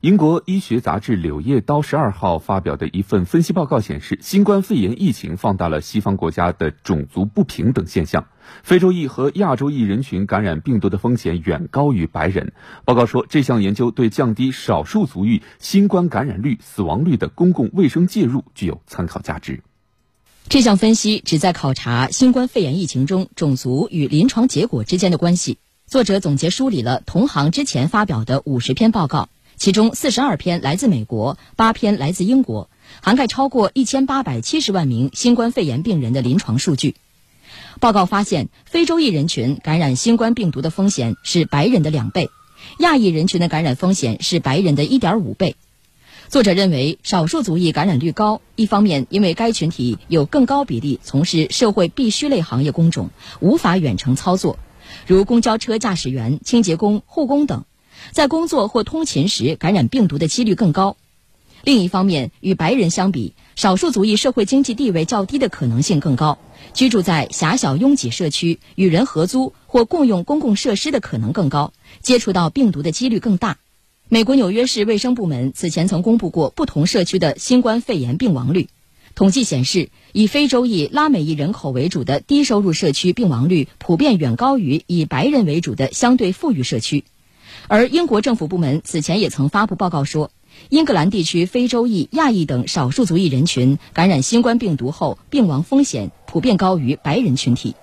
英国医学杂志《柳叶刀》十二号发表的一份分析报告显示，新冠肺炎疫情放大了西方国家的种族不平等现象。非洲裔和亚洲裔人群感染病毒的风险远高于白人。报告说，这项研究对降低少数族裔新冠感染率、死亡率的公共卫生介入具有参考价值。这项分析旨在考察新冠肺炎疫情中种族与临床结果之间的关系。作者总结梳理了同行之前发表的五十篇报告。其中四十二篇来自美国，八篇来自英国，涵盖超过一千八百七十万名新冠肺炎病人的临床数据。报告发现，非洲裔人群感染新冠病毒的风险是白人的两倍，亚裔人群的感染风险是白人的一点五倍。作者认为，少数族裔感染率高，一方面因为该群体有更高比例从事社会必需类行业工种，无法远程操作，如公交车驾驶员、清洁工、护工等。在工作或通勤时感染病毒的几率更高。另一方面，与白人相比，少数族裔社会经济地位较低的可能性更高，居住在狭小拥挤社区、与人合租或共用公共设施的可能更高，接触到病毒的几率更大。美国纽约市卫生部门此前曾公布过不同社区的新冠肺炎病亡率，统计显示，以非洲裔、拉美裔人口为主的低收入社区病亡率普遍远高于以白人为主的相对富裕社区。而英国政府部门此前也曾发布报告说，英格兰地区非洲裔、亚裔等少数族裔人群感染新冠病毒后，病亡风险普遍高于白人群体。